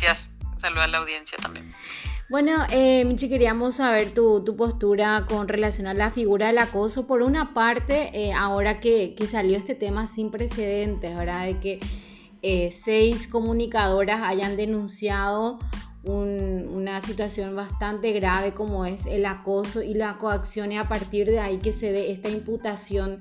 gracias. Saludos a la audiencia también. Bueno, eh, Michi, queríamos saber tu, postura con relación a la figura del acoso. Por una parte, eh, ahora que, salió este tema sin precedentes, ¿verdad? De que eh, seis comunicadoras hayan denunciado una situación bastante grave como es el acoso y la coacción y a partir de ahí que se dé esta imputación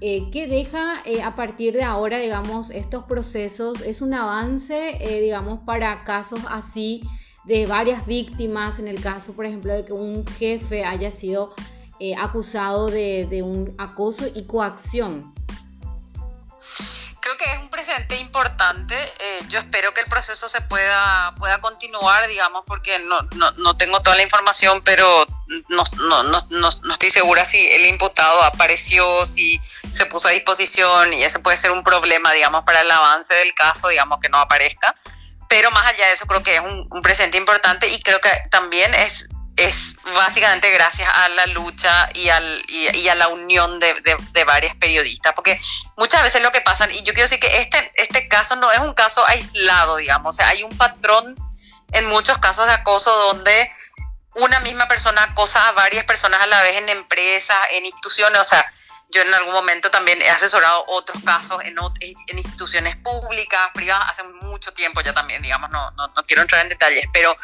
eh, que deja a partir de ahora, digamos, estos procesos, es un avance, digamos, para casos así de varias víctimas, en el caso, por ejemplo, de que un jefe haya sido eh, acusado de, un acoso y coacción. Creo que es un precedente importante. Eh, yo espero que el proceso se pueda, pueda continuar, digamos, porque no, no, tengo toda la información, pero no, no, estoy segura si el imputado apareció, si se puso a disposición y ese puede ser un problema, digamos, para el avance del caso, digamos, que no aparezca. Pero más allá de eso creo que es un, presente importante y creo que también es, es básicamente gracias a la lucha y, al, y, a la unión de, de, varias periodistas, porque muchas veces lo que pasa, y yo quiero decir que este, este caso no es un caso aislado, digamos, o sea, hay un patrón en muchos casos de acoso donde una misma persona acosa a varias personas a la vez en empresas, en instituciones, o sea, yo en algún momento también he asesorado otros casos en, en instituciones públicas, privadas, hace mucho tiempo ya también, digamos, no, no, quiero entrar en detalles, pero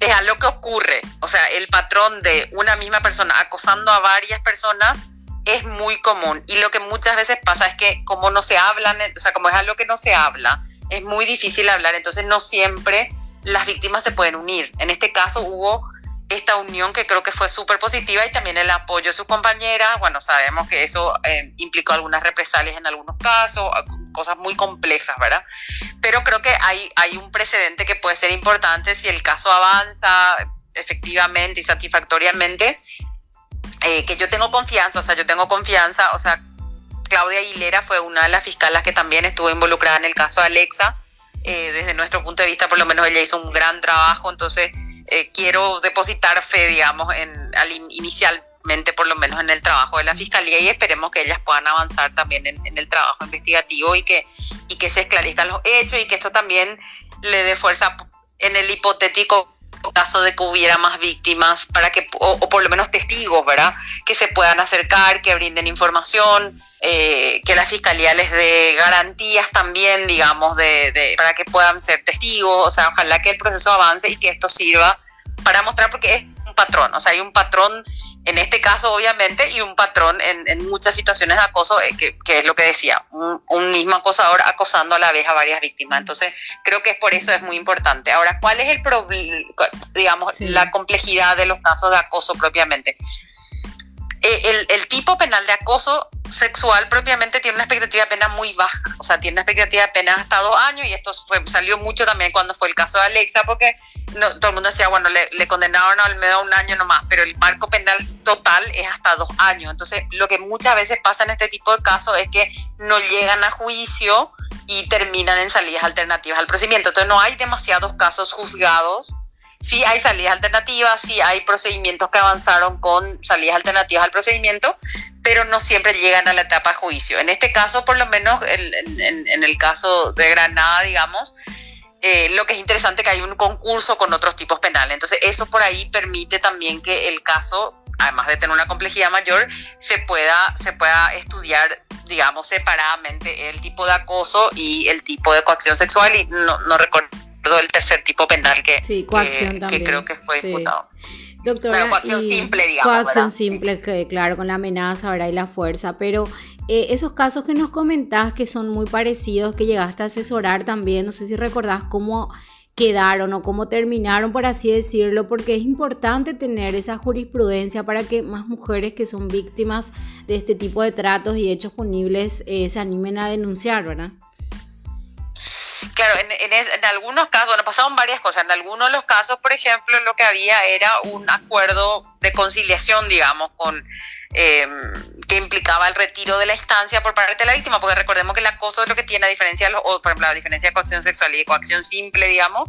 es algo que ocurre. O sea, el patrón de una misma persona acosando a varias personas es muy común. Y lo que muchas veces pasa es que como no se hablan, o sea, como es algo que no se habla, es muy difícil hablar, entonces no siempre las víctimas se pueden unir. En este caso hubo esta unión que creo que fue súper positiva y también el apoyo de sus compañeras. Bueno, sabemos que eso eh, implicó algunas represalias en algunos casos, cosas muy complejas, ¿verdad? Pero creo que hay, hay un precedente que puede ser importante si el caso avanza efectivamente y satisfactoriamente, eh, que yo tengo confianza, o sea, yo tengo confianza, o sea, Claudia Aguilera fue una de las fiscalas que también estuvo involucrada en el caso de Alexa. Eh, desde nuestro punto de vista, por lo menos ella hizo un gran trabajo, entonces eh, quiero depositar fe, digamos, en, inicialmente por lo menos en el trabajo de la Fiscalía y esperemos que ellas puedan avanzar también en, el trabajo investigativo y que, y que se esclarezcan los hechos y que esto también le dé fuerza en el hipotético caso de que hubiera más víctimas para que o, por lo menos testigos verdad que se puedan acercar que brinden información eh, que la fiscalía les dé garantías también digamos de, de, para que puedan ser testigos. O sea ojalá que el proceso avance y que esto sirva para mostrar porque es un patrón, o sea, hay un patrón en este caso obviamente y un patrón en, muchas situaciones de acoso, eh, que, es lo que decía, un, mismo acosador acosando a la vez a varias víctimas. Entonces, creo que es por eso es muy importante. Ahora, ¿cuál es el problema, digamos, la complejidad de los casos de acoso propiamente? Eh, el, tipo penal de acoso sexual propiamente tiene una expectativa de pena muy baja, o sea, tiene una expectativa de pena hasta dos años y esto fue, salió mucho también cuando fue el caso de Alexa, porque no, todo el mundo decía, bueno, le, le condenaron al medio un año nomás, pero el marco penal total es hasta dos años. Entonces, lo que muchas veces pasa en este tipo de casos es que no llegan a juicio y terminan en salidas alternativas al procedimiento. Entonces, no hay demasiados casos juzgados sí hay salidas alternativas, sí hay procedimientos que avanzaron con salidas alternativas al procedimiento, pero no siempre llegan a la etapa de juicio. En este caso, por lo menos en, el caso de Granada, digamos, eh, lo que es interesante es que hay un concurso con otros tipos penales. Entonces, eso por ahí permite también que el caso, además de tener una complejidad mayor, se pueda, se pueda estudiar, digamos, separadamente el tipo de acoso y el tipo de coacción sexual. Y no, no recuerdo el tercer tipo penal que, que, creo que fue diputado. Doctora, coacción simple, digamos. Coacción simple, que, claro, con la amenaza ¿verdad? y la fuerza, pero eh, esos casos que nos comentás que son muy parecidos, que llegaste a asesorar también, no sé si recordás cómo quedaron o cómo terminaron, por así decirlo, porque es importante tener esa jurisprudencia para que más mujeres que son víctimas de este tipo de tratos y hechos punibles eh, se animen a denunciar, ¿verdad? Claro, en, algunos casos, bueno, pasaron varias cosas. En algunos de los casos, por ejemplo, lo que había era un acuerdo de conciliación, digamos, con eh, que implicaba el retiro de la instancia por parte de la víctima, porque recordemos que el acoso es lo que tiene, a diferencia de por ejemplo, la diferencia de coacción sexual y de coacción simple, digamos,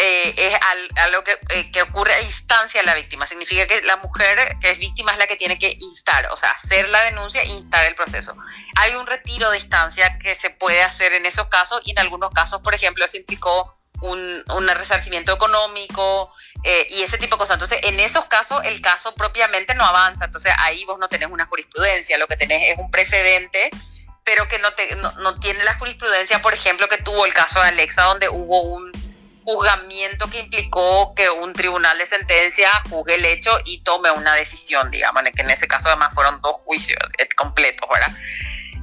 eh, es algo que, eh, que, ocurre a instancia de la víctima. Significa que la mujer que es víctima es la que tiene que instar, o sea, hacer la denuncia e instar el proceso. Hay un retiro de instancia que se puede hacer en esos casos y en algunos casos, por ejemplo, eso implicó un, un resarcimiento económico eh, y ese tipo de cosas. Entonces, en esos casos, el caso propiamente no avanza. Entonces, ahí vos no tenés una jurisprudencia, lo que tenés es un precedente, pero que no, te, no, no tiene la jurisprudencia, por ejemplo, que tuvo el caso de Alexa, donde hubo un juzgamiento que implicó que un tribunal de sentencia juzgue el hecho y tome una decisión, digamos, que en ese caso además fueron dos juicios eh, completos, ¿verdad?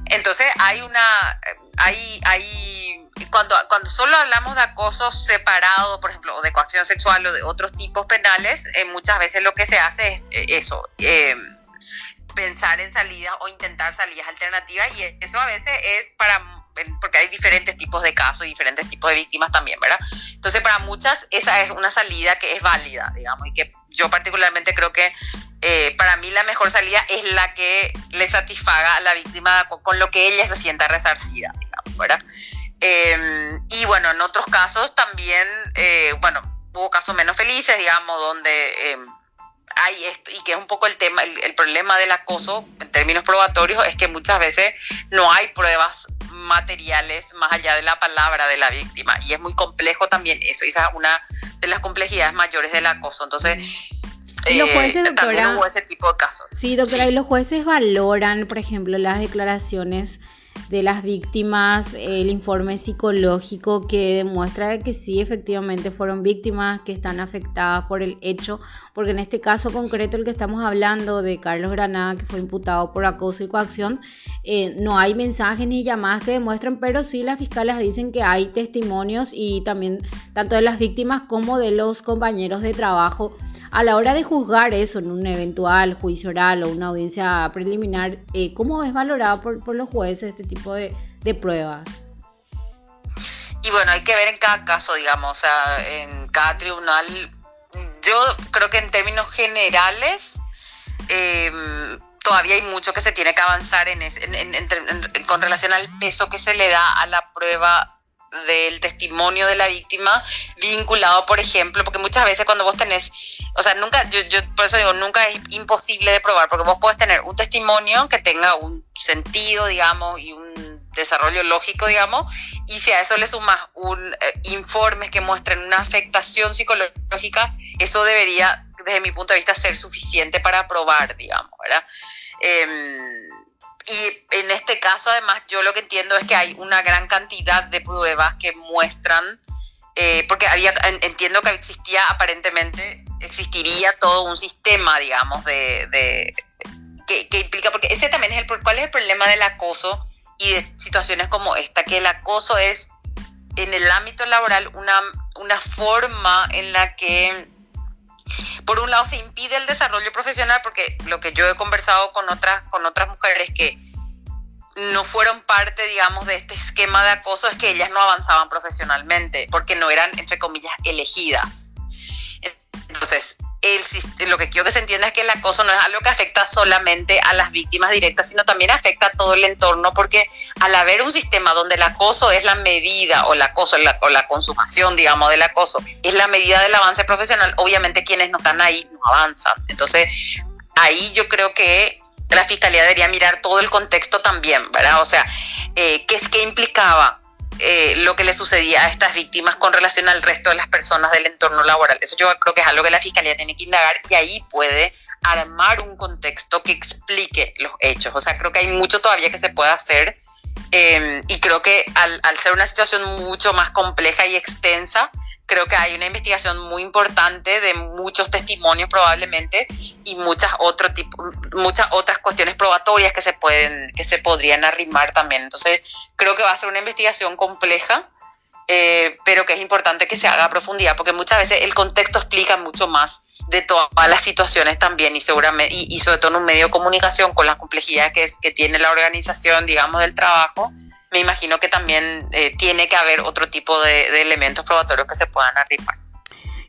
Entonces hay una, hay, hay, cuando, cuando solo hablamos de acoso separado, por ejemplo, o de coacción sexual o de otros tipos penales, eh, muchas veces lo que se hace es eh, eso, pensar en salidas o intentar salidas alternativas y eso a veces es para porque hay diferentes tipos de casos y diferentes tipos de víctimas también, ¿verdad? Entonces, para muchas esa es una salida que es válida, digamos, y que yo particularmente creo que eh, para mí la mejor salida es la que le satisfaga a la víctima con, lo que ella se sienta resarcida, digamos, ¿verdad? Em, y bueno, en otros casos también, eh, bueno, hubo casos menos felices, digamos, donde em, hay esto, y que es un poco el tema, el, problema del acoso en términos probatorios, es que muchas veces no hay pruebas materiales más allá de la palabra de la víctima, y es muy complejo también eso, y esa es una de las complejidades mayores del acoso. Entonces, y los jueces, eh, doctora, ese tipo de casos. Sí, doctora, y los jueces valoran, por ejemplo, las declaraciones de las víctimas, el informe psicológico que demuestra que sí, efectivamente fueron víctimas que están afectadas por el hecho, porque en este caso concreto el que estamos hablando de Carlos Granada, que fue imputado por acoso y coacción, eh, no hay mensajes ni llamadas que demuestran, pero sí las fiscales dicen que hay testimonios y también tanto de las víctimas como de los compañeros de trabajo a la hora de juzgar eso en un eventual juicio oral o una audiencia preliminar, eh, ¿cómo es valorado por, los jueces este tipo de, pruebas? Y bueno, hay que ver en cada caso, digamos, o sea, en cada tribunal. Yo creo que en términos generales em, todavía hay mucho que se tiene que avanzar en, con relación al peso que se le da a la prueba del testimonio de la víctima vinculado, por ejemplo, porque muchas veces cuando vos tenés, o sea, nunca, yo, yo por eso digo, nunca es imposible de probar, porque vos podés tener un testimonio que tenga un sentido, digamos, y un desarrollo lógico, digamos, y si a eso le sumas un eh, informe que muestren una afectación psicológica, eso debería, desde mi punto de vista, ser suficiente para probar, digamos, ¿verdad? Em, y en este caso, además, yo lo que entiendo es que hay una gran cantidad de pruebas que muestran, eh, porque había, entiendo que existía aparentemente, existiría todo un sistema, digamos, de, que, implica, porque ese también es el, ¿cuál es el problema del acoso y de situaciones como esta? Que el acoso es en el ámbito laboral una, una forma en la que por un lado se impide el desarrollo profesional porque lo que yo he conversado con otras con otras mujeres que no fueron parte, digamos, de este esquema de acoso es que ellas no avanzaban profesionalmente porque no eran, entre comillas, elegidas. Entonces, el, lo que quiero que se entienda es que el acoso no es algo que afecta solamente a las víctimas directas, sino también afecta a todo el entorno, porque al haber un sistema donde el acoso es la medida, o el acoso, la, o la consumación, digamos, del acoso, es la medida del avance profesional, obviamente quienes no están ahí no avanzan. Entonces, ahí yo creo que la fiscalía debería mirar todo el contexto también, ¿verdad? O sea, eh, ¿qué es qué implicaba? Eh, lo que le sucedía a estas víctimas con relación al resto de las personas del entorno laboral. Eso yo creo que es algo que la Fiscalía tiene que indagar y ahí puede armar un contexto que explique los hechos. O sea, creo que hay mucho todavía que se puede hacer eh, y creo que al, al, ser una situación mucho más compleja y extensa, creo que hay una investigación muy importante de muchos testimonios probablemente y muchas otro tipo, muchas otras cuestiones probatorias que se pueden que se podrían arrimar también entonces creo que va a ser una investigación compleja eh, pero que es importante que se haga a profundidad porque muchas veces el contexto explica mucho más de todas las situaciones también y seguramente y, sobre todo en un medio de comunicación con la complejidad que es que tiene la organización digamos del trabajo me imagino que también eh, tiene que haber otro tipo de, elementos probatorios que se puedan arrimar.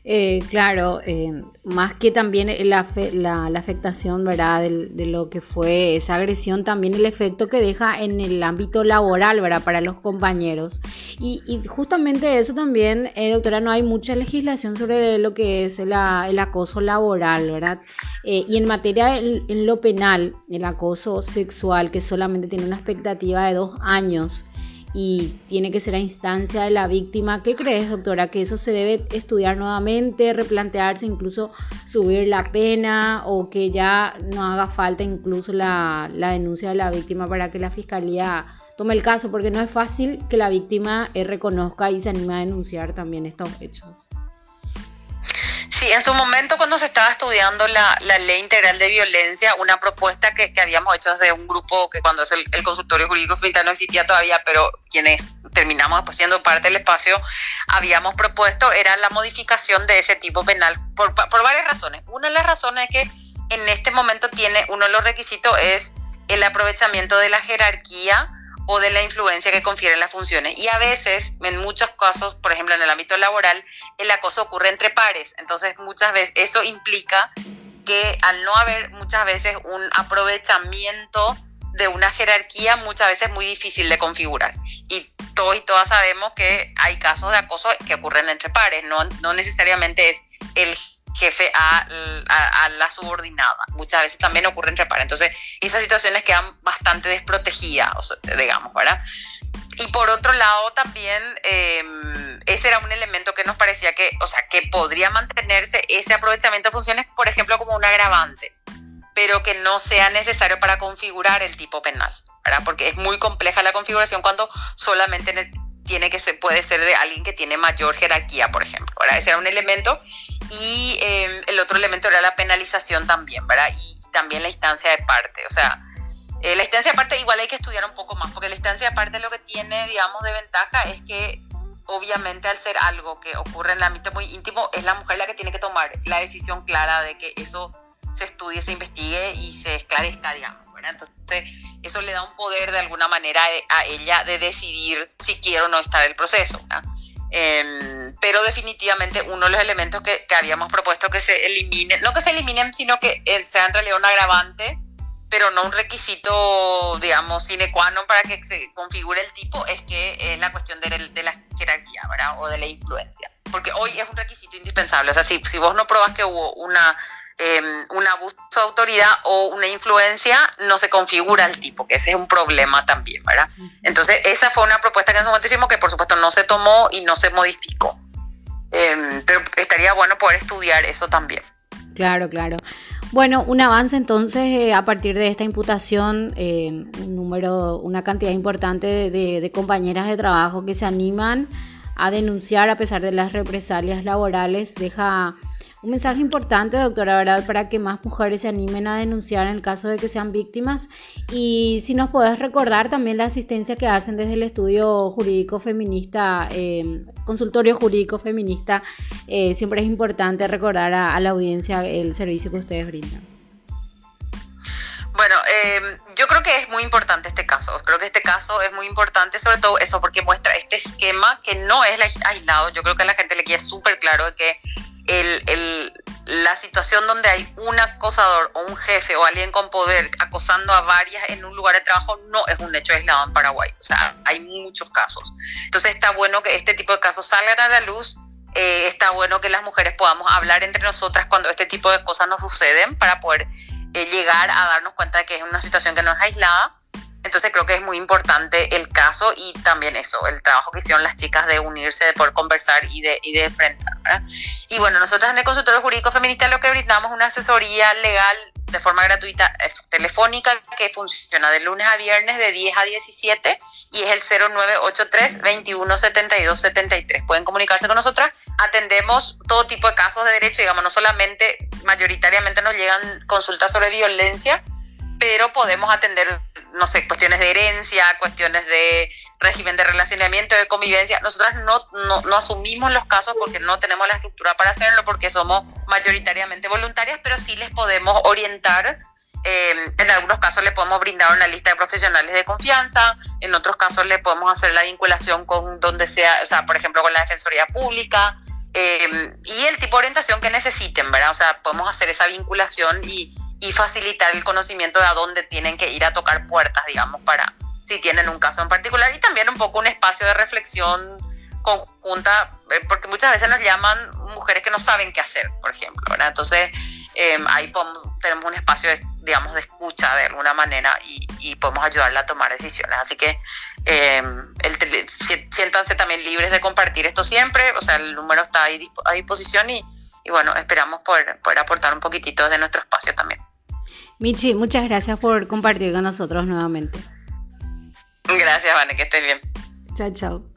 Eh, claro, eh, más que también la, la, afectación ¿verdad? De, lo que fue esa agresión, también el efecto que deja en el ámbito laboral ¿verdad? para los compañeros. Y, y justamente eso también, eh, doctora, no hay mucha legislación sobre lo que es el acoso laboral, ¿verdad? y en materia, en lo penal, el acoso sexual, que solamente tiene una expectativa de dos años, y tiene que ser a instancia de la víctima. ¿Qué crees, doctora? ¿Que eso se debe estudiar nuevamente, replantearse, incluso subir la pena o que ya no haga falta incluso la, la denuncia de la víctima para que la fiscalía tome el caso? Porque no es fácil que la víctima eh, reconozca y se anime a denunciar también estos hechos. Sí, en su momento cuando se estaba estudiando la, ley integral de violencia, una propuesta que, habíamos hecho desde un grupo que cuando es el, consultorio jurídico finita no existía todavía, pero quienes terminamos después siendo parte del espacio, habíamos propuesto era la modificación de ese tipo penal por, por varias razones. Una de las razones es que en este momento tiene, uno de los requisitos es el aprovechamiento de la jerarquía o de la influencia que confieren las funciones. Y a veces, en muchos casos, por ejemplo en el ámbito laboral, el acoso ocurre entre pares. Entonces, muchas veces eso implica que al no haber muchas veces un aprovechamiento de una jerarquía, muchas veces es muy difícil de configurar. Y todos y todas sabemos que hay casos de acoso que ocurren entre pares, no, no necesariamente es el jefe a, la subordinada. Muchas veces también ocurre entre pares. Entonces, esas situaciones quedan bastante desprotegidas, digamos, ¿verdad? Y por otro lado, también em, ese era un elemento que nos parecía que, o sea, que podría mantenerse ese aprovechamiento de funciones, por ejemplo, como un agravante, pero que no sea necesario para configurar el tipo penal, ¿verdad? Porque es muy compleja la configuración cuando solamente tiene que ser, puede ser de alguien que tiene mayor jerarquía, por ejemplo. ¿verdad? Ese era un elemento. Y em, el otro elemento era la penalización también, ¿verdad? Y también la instancia de parte. O sea, eh, la instancia de parte igual hay que estudiar un poco más, porque la instancia de parte lo que tiene, digamos, de ventaja es que obviamente al ser algo que ocurre en el ámbito muy íntimo, es la mujer la que tiene que tomar la decisión clara de que eso se estudie, se investigue y se esclarezca, digamos. Entonces, eso le da un poder de alguna manera a ella de decidir si quiere o no estar el proceso. Em, pero definitivamente uno de los elementos que, habíamos propuesto que se eliminen, no que se eliminen, sino que eh, sea en realidad un agravante, pero no un requisito, digamos, sine qua non para que se configure el tipo, es que es la cuestión de, la jerarquía, ¿verdad? O de la influencia. Porque hoy es un requisito indispensable. O sea, si, si vos no probas que hubo una eh, un abuso de autoridad o una influencia, no se configura el tipo, que ese es un problema también, ¿verdad? Entonces, esa fue una propuesta que en su momento hicimos que por supuesto no se tomó y no se modificó. Em, pero estaría bueno poder estudiar eso también. Claro, claro. Bueno, un avance entonces eh, a partir de esta imputación, eh, un número, una cantidad importante de, de compañeras de trabajo que se animan a denunciar a pesar de las represalias laborales, deja un mensaje importante, doctora, ¿verdad? Para que más mujeres se animen a denunciar en el caso de que sean víctimas. Y si nos podés recordar también la asistencia que hacen desde el estudio jurídico feminista, eh, consultorio jurídico feminista, eh, siempre es importante recordar a, la audiencia el servicio que ustedes brindan. Bueno, eh, yo creo que es muy importante este caso. Creo que este caso es muy importante, sobre todo eso, porque muestra este esquema que no es aislado. Yo creo que a la gente le queda súper claro que el, la situación donde hay un acosador o un jefe o alguien con poder acosando a varias en un lugar de trabajo no es un hecho aislado en Paraguay. O sea, hay muchos casos. Entonces está bueno que este tipo de casos salgan a la luz. Eh, está bueno que las mujeres podamos hablar entre nosotras cuando este tipo de cosas nos suceden para poder llegar a darnos cuenta de que es una situación que no es aislada entonces creo que es muy importante el caso y también eso, el trabajo que hicieron las chicas de unirse, de poder conversar y de, y de enfrentar. Y bueno, nosotros en el consultorio jurídico feminista lo que brindamos es una asesoría legal de forma gratuita eh, telefónica que funciona de lunes a viernes de 10 a 17 y es el 0983 2172 73. Pueden comunicarse con nosotras. Atendemos todo tipo de casos de derecho, digamos, no solamente, mayoritariamente nos llegan consultas sobre violencia, pero podemos atender, no sé, cuestiones de herencia, cuestiones de régimen de relacionamiento, de convivencia. Nosotras no, no, asumimos los casos porque no tenemos la estructura para hacerlo, porque somos mayoritariamente voluntarias, pero sí les podemos orientar. Eh, en algunos casos le podemos brindar una lista de profesionales de confianza, en otros casos le podemos hacer la vinculación con donde sea, o sea, por ejemplo, con la Defensoría Pública, eh, y el tipo de orientación que necesiten, ¿verdad? O sea, podemos hacer esa vinculación y, y facilitar el conocimiento de a dónde tienen que ir a tocar puertas, digamos, para si tienen un caso en particular y también un poco un espacio de reflexión conjunta, eh, porque muchas veces nos llaman mujeres que no saben qué hacer, por ejemplo, ¿verdad? Entonces, em, ahí tenemos un espacio, de, digamos, de escucha de alguna manera y, y, podemos ayudarla a tomar decisiones. Así que eh, siéntanse también libres de compartir esto siempre, o sea, el número está ahí a disposición y, y bueno, esperamos poder, poder aportar un poquitito de nuestro espacio también. Michi, muchas gracias por compartir con nosotros nuevamente. Gracias, Vane, que estés bien. Chao, chao.